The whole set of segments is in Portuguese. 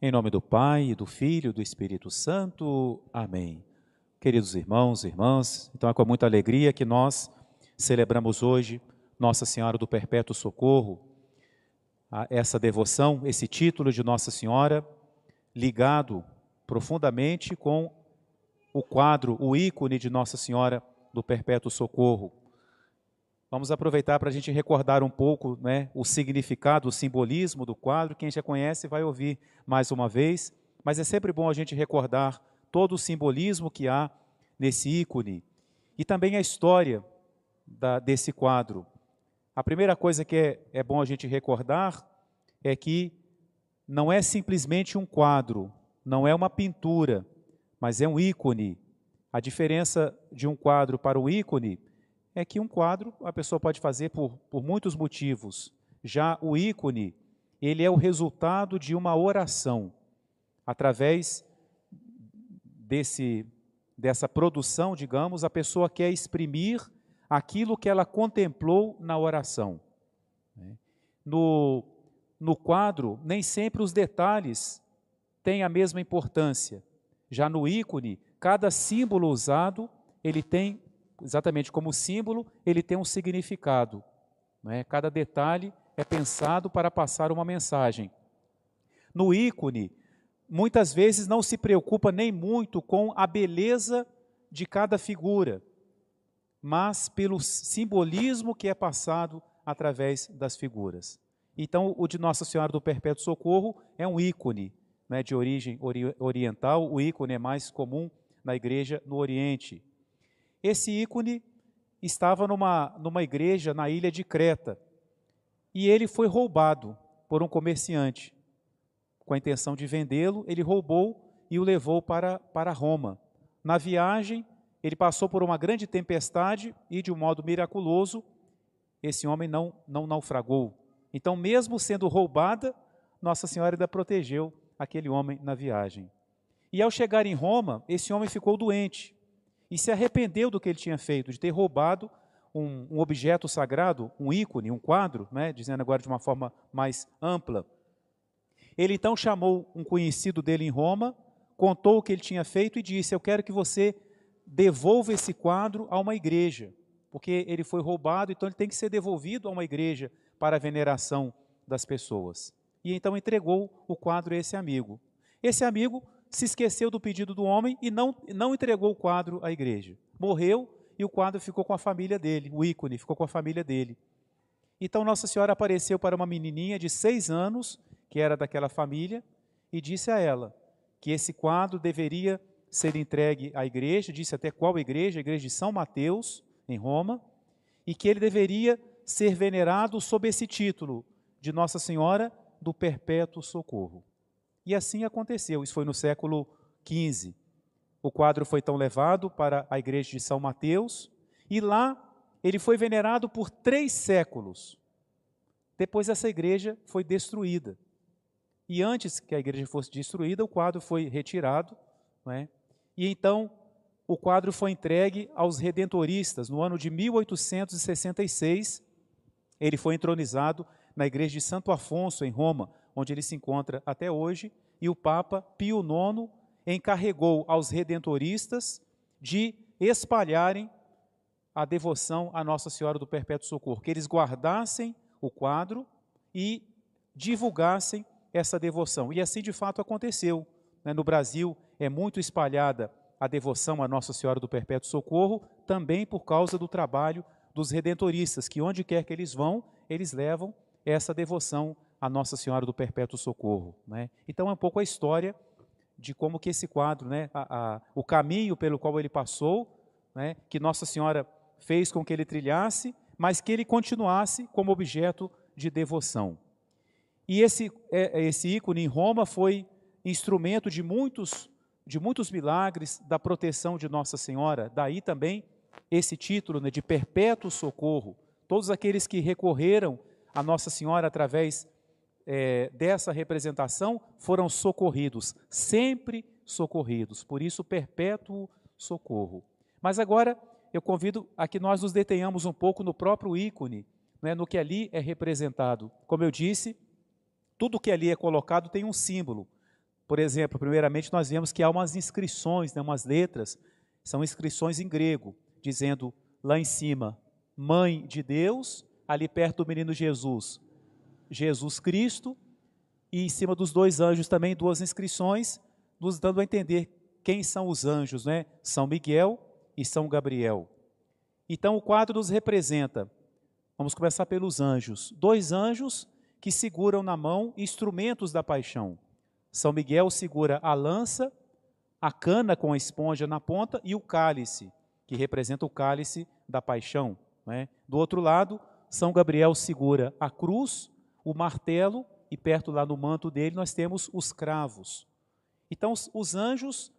Em nome do Pai, do Filho do Espírito Santo. Amém. Queridos irmãos e irmãs, então é com muita alegria que nós celebramos hoje Nossa Senhora do Perpétuo Socorro, essa devoção, esse título de Nossa Senhora, ligado profundamente com o quadro, o ícone de Nossa Senhora do Perpétuo Socorro. Vamos aproveitar para a gente recordar um pouco né, o significado, o simbolismo do quadro. Quem já conhece vai ouvir mais uma vez, mas é sempre bom a gente recordar todo o simbolismo que há nesse ícone e também a história da, desse quadro. A primeira coisa que é, é bom a gente recordar é que não é simplesmente um quadro, não é uma pintura, mas é um ícone. A diferença de um quadro para um ícone é que um quadro a pessoa pode fazer por, por muitos motivos. Já o ícone, ele é o resultado de uma oração. Através desse, dessa produção, digamos, a pessoa quer exprimir aquilo que ela contemplou na oração. No, no quadro, nem sempre os detalhes têm a mesma importância. Já no ícone, cada símbolo usado, ele tem exatamente como símbolo, ele tem um significado. é? Cada detalhe é pensado para passar uma mensagem. No ícone, muitas vezes não se preocupa nem muito com a beleza de cada figura, mas pelo simbolismo que é passado através das figuras. Então, o de Nossa Senhora do Perpétuo Socorro é um ícone né, de origem ori oriental, o ícone é mais comum na igreja no Oriente. Esse ícone estava numa, numa igreja na ilha de Creta e ele foi roubado por um comerciante. Com a intenção de vendê-lo, ele roubou e o levou para, para Roma. Na viagem, ele passou por uma grande tempestade e, de um modo miraculoso, esse homem não, não naufragou. Então, mesmo sendo roubada, Nossa Senhora ainda protegeu aquele homem na viagem. E ao chegar em Roma, esse homem ficou doente e se arrependeu do que ele tinha feito, de ter roubado um, um objeto sagrado, um ícone, um quadro, né, dizendo agora de uma forma mais ampla. Ele então chamou um conhecido dele em Roma, contou o que ele tinha feito e disse: Eu quero que você devolva esse quadro a uma igreja, porque ele foi roubado, então ele tem que ser devolvido a uma igreja para a veneração das pessoas. E então entregou o quadro a esse amigo. Esse amigo se esqueceu do pedido do homem e não, não entregou o quadro à igreja. Morreu e o quadro ficou com a família dele, o ícone ficou com a família dele. Então Nossa Senhora apareceu para uma menininha de seis anos, que era daquela família, e disse a ela que esse quadro deveria ser entregue à igreja, disse até qual igreja, a igreja de São Mateus, em Roma, e que ele deveria ser venerado sob esse título de Nossa Senhora do Perpétuo Socorro. E assim aconteceu, isso foi no século XV. O quadro foi então levado para a igreja de São Mateus, e lá ele foi venerado por três séculos. Depois essa igreja foi destruída. E antes que a igreja fosse destruída, o quadro foi retirado, não é? e então o quadro foi entregue aos redentoristas. No ano de 1866, ele foi entronizado na igreja de Santo Afonso, em Roma, onde ele se encontra até hoje, e o Papa Pio IX encarregou aos redentoristas de espalharem a devoção à Nossa Senhora do Perpétuo Socorro, que eles guardassem o quadro e divulgassem essa devoção. E assim de fato aconteceu. Né? No Brasil é muito espalhada a devoção à Nossa Senhora do Perpétuo Socorro, também por causa do trabalho dos redentoristas, que onde quer que eles vão, eles levam essa devoção a Nossa Senhora do Perpétuo Socorro. Né? Então é um pouco a história de como que esse quadro, né, a, a, o caminho pelo qual ele passou, né, que Nossa Senhora fez com que ele trilhasse, mas que ele continuasse como objeto de devoção. E esse, é, é, esse ícone em Roma foi instrumento de muitos, de muitos milagres da proteção de Nossa Senhora, daí também esse título né, de perpétuo socorro. Todos aqueles que recorreram a Nossa Senhora através é, dessa representação foram socorridos, sempre socorridos, por isso perpétuo socorro. Mas agora eu convido a que nós nos detenhamos um pouco no próprio ícone, né, no que ali é representado. Como eu disse, tudo que ali é colocado tem um símbolo. Por exemplo, primeiramente nós vemos que há umas inscrições, né, umas letras, são inscrições em grego, dizendo lá em cima, Mãe de Deus, ali perto do menino Jesus, Jesus Cristo, e em cima dos dois anjos também duas inscrições, nos dando a entender quem são os anjos, né? São Miguel e São Gabriel. Então o quadro nos representa, vamos começar pelos anjos, dois anjos que seguram na mão instrumentos da paixão. São Miguel segura a lança, a cana com a esponja na ponta e o cálice, que representa o cálice da paixão. Né? Do outro lado, São Gabriel segura a cruz, o martelo e perto lá no manto dele nós temos os cravos. Então, os anjos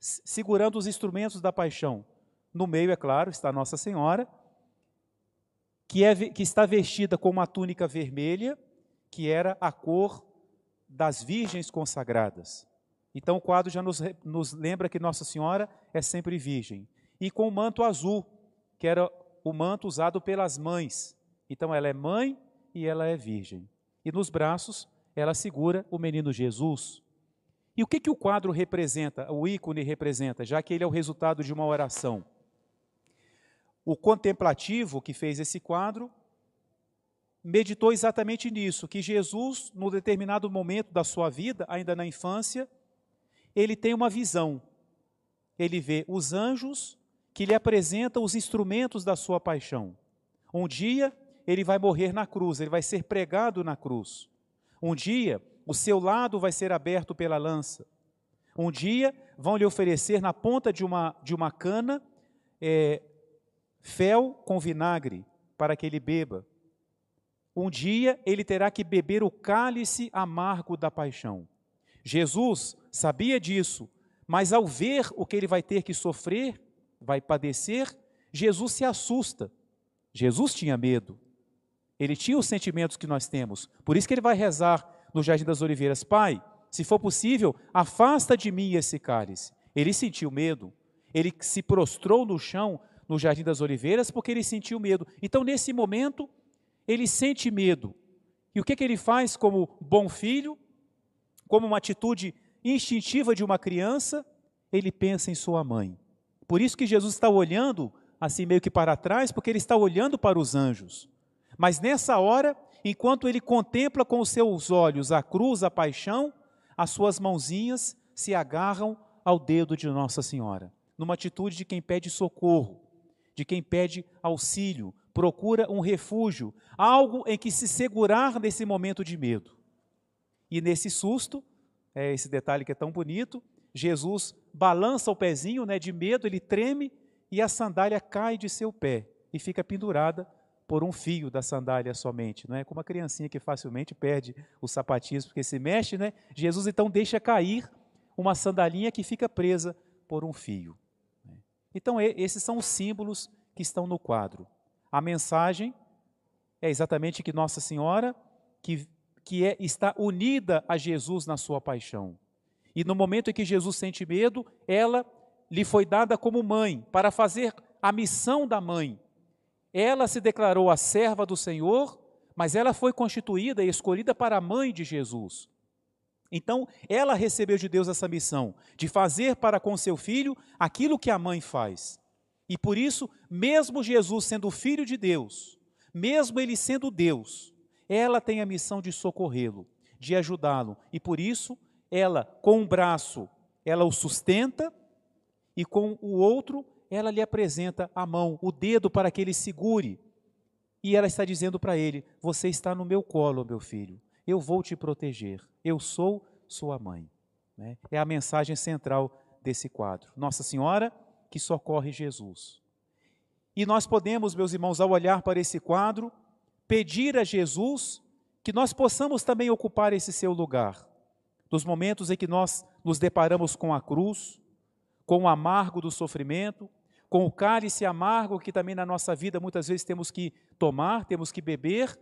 segurando os instrumentos da paixão. No meio, é claro, está Nossa Senhora, que, é, que está vestida com uma túnica vermelha, que era a cor das virgens consagradas. Então, o quadro já nos, nos lembra que Nossa Senhora é sempre virgem. E com o manto azul, que era o manto usado pelas mães. Então, ela é mãe e ela é virgem e nos braços ela segura o menino Jesus. E o que, que o quadro representa, o ícone representa, já que ele é o resultado de uma oração? O contemplativo que fez esse quadro meditou exatamente nisso, que Jesus, no determinado momento da sua vida, ainda na infância, ele tem uma visão. Ele vê os anjos que lhe apresentam os instrumentos da sua paixão. Um dia ele vai morrer na cruz, ele vai ser pregado na cruz. Um dia, o seu lado vai ser aberto pela lança. Um dia, vão lhe oferecer na ponta de uma, de uma cana é, fel com vinagre para que ele beba. Um dia, ele terá que beber o cálice amargo da paixão. Jesus sabia disso, mas ao ver o que ele vai ter que sofrer, vai padecer, Jesus se assusta. Jesus tinha medo. Ele tinha os sentimentos que nós temos. Por isso que ele vai rezar no Jardim das Oliveiras: Pai, se for possível, afasta de mim esse cálice. Ele sentiu medo. Ele se prostrou no chão no Jardim das Oliveiras porque ele sentiu medo. Então, nesse momento, ele sente medo. E o que, que ele faz como bom filho? Como uma atitude instintiva de uma criança, ele pensa em sua mãe. Por isso que Jesus está olhando assim meio que para trás, porque ele está olhando para os anjos. Mas nessa hora, enquanto ele contempla com os seus olhos a cruz, a paixão, as suas mãozinhas se agarram ao dedo de Nossa Senhora, numa atitude de quem pede socorro, de quem pede auxílio, procura um refúgio, algo em que se segurar nesse momento de medo. E nesse susto, é esse detalhe que é tão bonito, Jesus balança o pezinho, né, de medo, ele treme e a sandália cai de seu pé e fica pendurada por um fio da sandália somente, não é? Como uma criancinha que facilmente perde os sapatinhos porque se mexe, né? Jesus então deixa cair uma sandalinha que fica presa por um fio. Né? Então esses são os símbolos que estão no quadro. A mensagem é exatamente que Nossa Senhora, que, que é, está unida a Jesus na sua paixão. E no momento em que Jesus sente medo, ela lhe foi dada como mãe, para fazer a missão da mãe, ela se declarou a serva do Senhor, mas ela foi constituída e escolhida para a mãe de Jesus. Então, ela recebeu de Deus essa missão de fazer para com seu filho aquilo que a mãe faz. E por isso, mesmo Jesus sendo filho de Deus, mesmo ele sendo Deus, ela tem a missão de socorrê-lo, de ajudá-lo. E por isso, ela, com um braço, ela o sustenta e com o outro, ela lhe apresenta a mão, o dedo para que ele segure. E ela está dizendo para ele: Você está no meu colo, meu filho. Eu vou te proteger. Eu sou sua mãe. Né? É a mensagem central desse quadro. Nossa Senhora que socorre Jesus. E nós podemos, meus irmãos, ao olhar para esse quadro, pedir a Jesus que nós possamos também ocupar esse seu lugar. Nos momentos em que nós nos deparamos com a cruz, com o amargo do sofrimento, com o cálice amargo que também na nossa vida muitas vezes temos que tomar, temos que beber,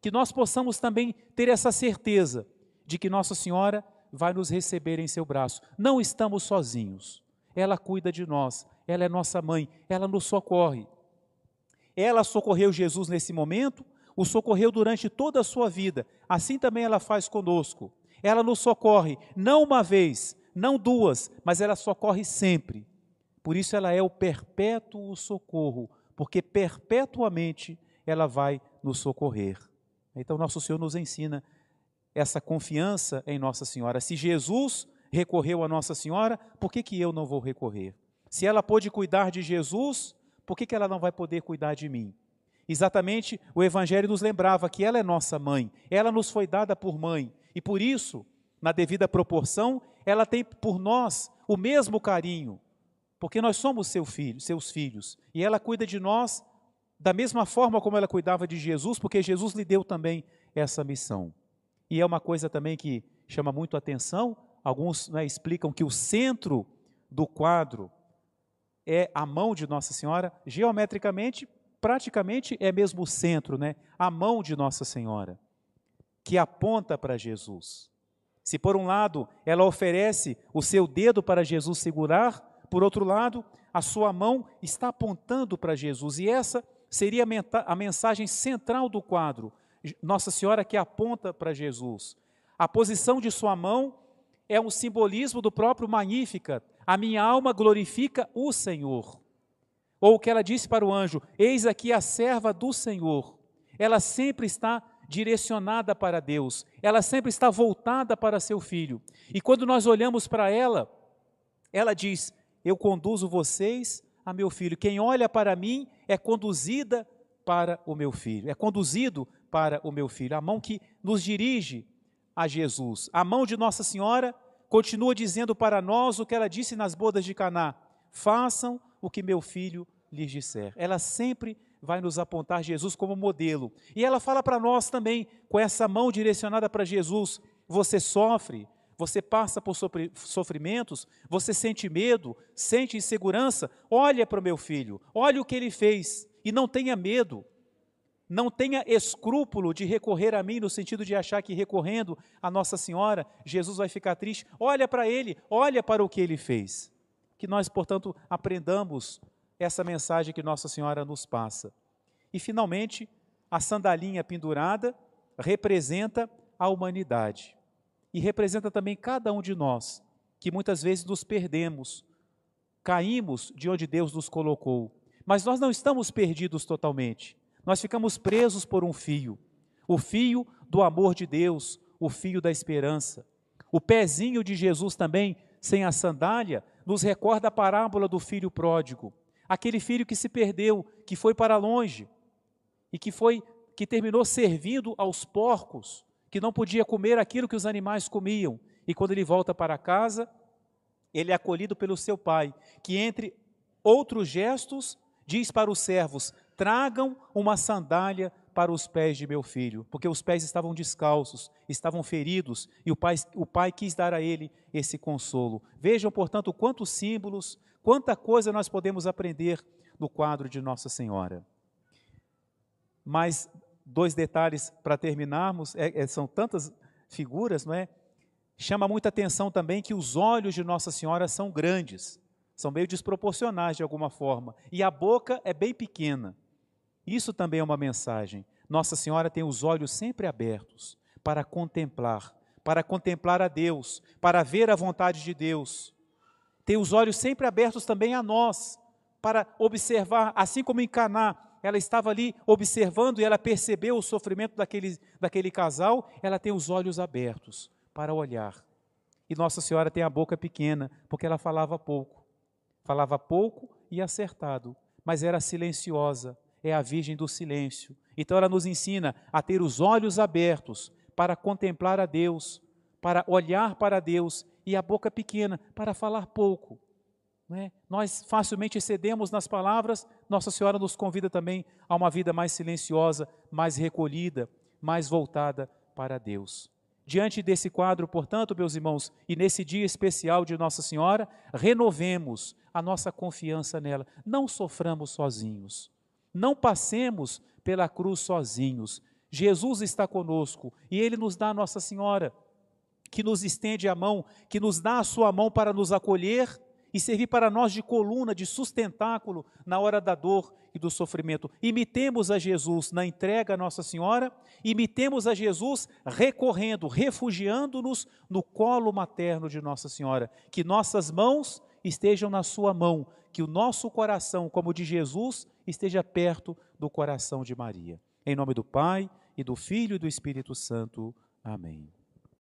que nós possamos também ter essa certeza de que Nossa Senhora vai nos receber em seu braço. Não estamos sozinhos. Ela cuida de nós, ela é nossa mãe, ela nos socorre. Ela socorreu Jesus nesse momento, o socorreu durante toda a sua vida. Assim também ela faz conosco. ela nos socorre, não uma vez, não duas, mas ela socorre sempre. Por isso ela é o perpétuo socorro, porque perpetuamente ela vai nos socorrer. Então nosso Senhor nos ensina essa confiança em Nossa Senhora. Se Jesus recorreu a Nossa Senhora, por que, que eu não vou recorrer? Se ela pôde cuidar de Jesus, por que, que ela não vai poder cuidar de mim? Exatamente, o Evangelho nos lembrava que ela é nossa mãe, ela nos foi dada por mãe, e por isso, na devida proporção, ela tem por nós o mesmo carinho, porque nós somos seu filho, seus filhos, e ela cuida de nós da mesma forma como ela cuidava de Jesus, porque Jesus lhe deu também essa missão. E é uma coisa também que chama muito atenção, alguns né, explicam que o centro do quadro é a mão de Nossa Senhora, geometricamente praticamente é mesmo o centro, né? A mão de Nossa Senhora, que aponta para Jesus. Se por um lado ela oferece o seu dedo para Jesus segurar, por outro lado, a sua mão está apontando para Jesus. E essa seria a mensagem central do quadro. Nossa Senhora que aponta para Jesus. A posição de sua mão é um simbolismo do próprio Magnífica. A minha alma glorifica o Senhor. Ou o que ela disse para o anjo: Eis aqui a serva do Senhor. Ela sempre está direcionada para Deus, ela sempre está voltada para seu filho. E quando nós olhamos para ela, ela diz: Eu conduzo vocês a meu filho. Quem olha para mim é conduzida para o meu filho, é conduzido para o meu filho. A mão que nos dirige a Jesus. A mão de Nossa Senhora continua dizendo para nós o que ela disse nas bodas de Caná: Façam o que meu filho lhes disser. Ela sempre vai nos apontar Jesus como modelo. E ela fala para nós também, com essa mão direcionada para Jesus: você sofre, você passa por sofrimentos, você sente medo, sente insegurança, olha para o meu filho, olha o que ele fez e não tenha medo. Não tenha escrúpulo de recorrer a mim, no sentido de achar que recorrendo a Nossa Senhora, Jesus vai ficar triste. Olha para ele, olha para o que ele fez. Que nós, portanto, aprendamos essa mensagem que Nossa Senhora nos passa. E, finalmente, a sandalinha pendurada representa a humanidade e representa também cada um de nós, que muitas vezes nos perdemos, caímos de onde Deus nos colocou. Mas nós não estamos perdidos totalmente, nós ficamos presos por um fio o fio do amor de Deus, o fio da esperança. O pezinho de Jesus também, sem a sandália, nos recorda a parábola do filho pródigo, aquele filho que se perdeu, que foi para longe e que foi que terminou servindo aos porcos, que não podia comer aquilo que os animais comiam. E quando ele volta para casa, ele é acolhido pelo seu pai, que entre outros gestos diz para os servos: "Tragam uma sandália para os pés de meu filho, porque os pés estavam descalços, estavam feridos, e o pai, o pai quis dar a ele esse consolo. Vejam, portanto, quantos símbolos, quanta coisa nós podemos aprender no quadro de Nossa Senhora. Mas dois detalhes para terminarmos, é, é, são tantas figuras, não é? Chama muita atenção também que os olhos de Nossa Senhora são grandes, são meio desproporcionais de alguma forma, e a boca é bem pequena. Isso também é uma mensagem. Nossa Senhora tem os olhos sempre abertos para contemplar, para contemplar a Deus, para ver a vontade de Deus. Tem os olhos sempre abertos também a nós, para observar, assim como em Caná, ela estava ali observando e ela percebeu o sofrimento daquele, daquele casal, ela tem os olhos abertos para olhar. E Nossa Senhora tem a boca pequena, porque ela falava pouco. Falava pouco e acertado, mas era silenciosa, é a Virgem do Silêncio. Então ela nos ensina a ter os olhos abertos para contemplar a Deus, para olhar para Deus, e a boca pequena para falar pouco. É? Nós facilmente excedemos nas palavras, Nossa Senhora nos convida também a uma vida mais silenciosa, mais recolhida, mais voltada para Deus. Diante desse quadro, portanto, meus irmãos, e nesse dia especial de Nossa Senhora, renovemos a nossa confiança nela. Não soframos sozinhos. Não passemos pela cruz sozinhos. Jesus está conosco e ele nos dá Nossa Senhora, que nos estende a mão, que nos dá a sua mão para nos acolher e servir para nós de coluna, de sustentáculo na hora da dor e do sofrimento. Imitemos a Jesus na entrega a Nossa Senhora, imitemos a Jesus recorrendo, refugiando-nos no colo materno de Nossa Senhora. Que nossas mãos estejam na Sua mão, que o nosso coração, como o de Jesus, esteja perto do coração de Maria. Em nome do Pai, e do Filho e do Espírito Santo. Amém.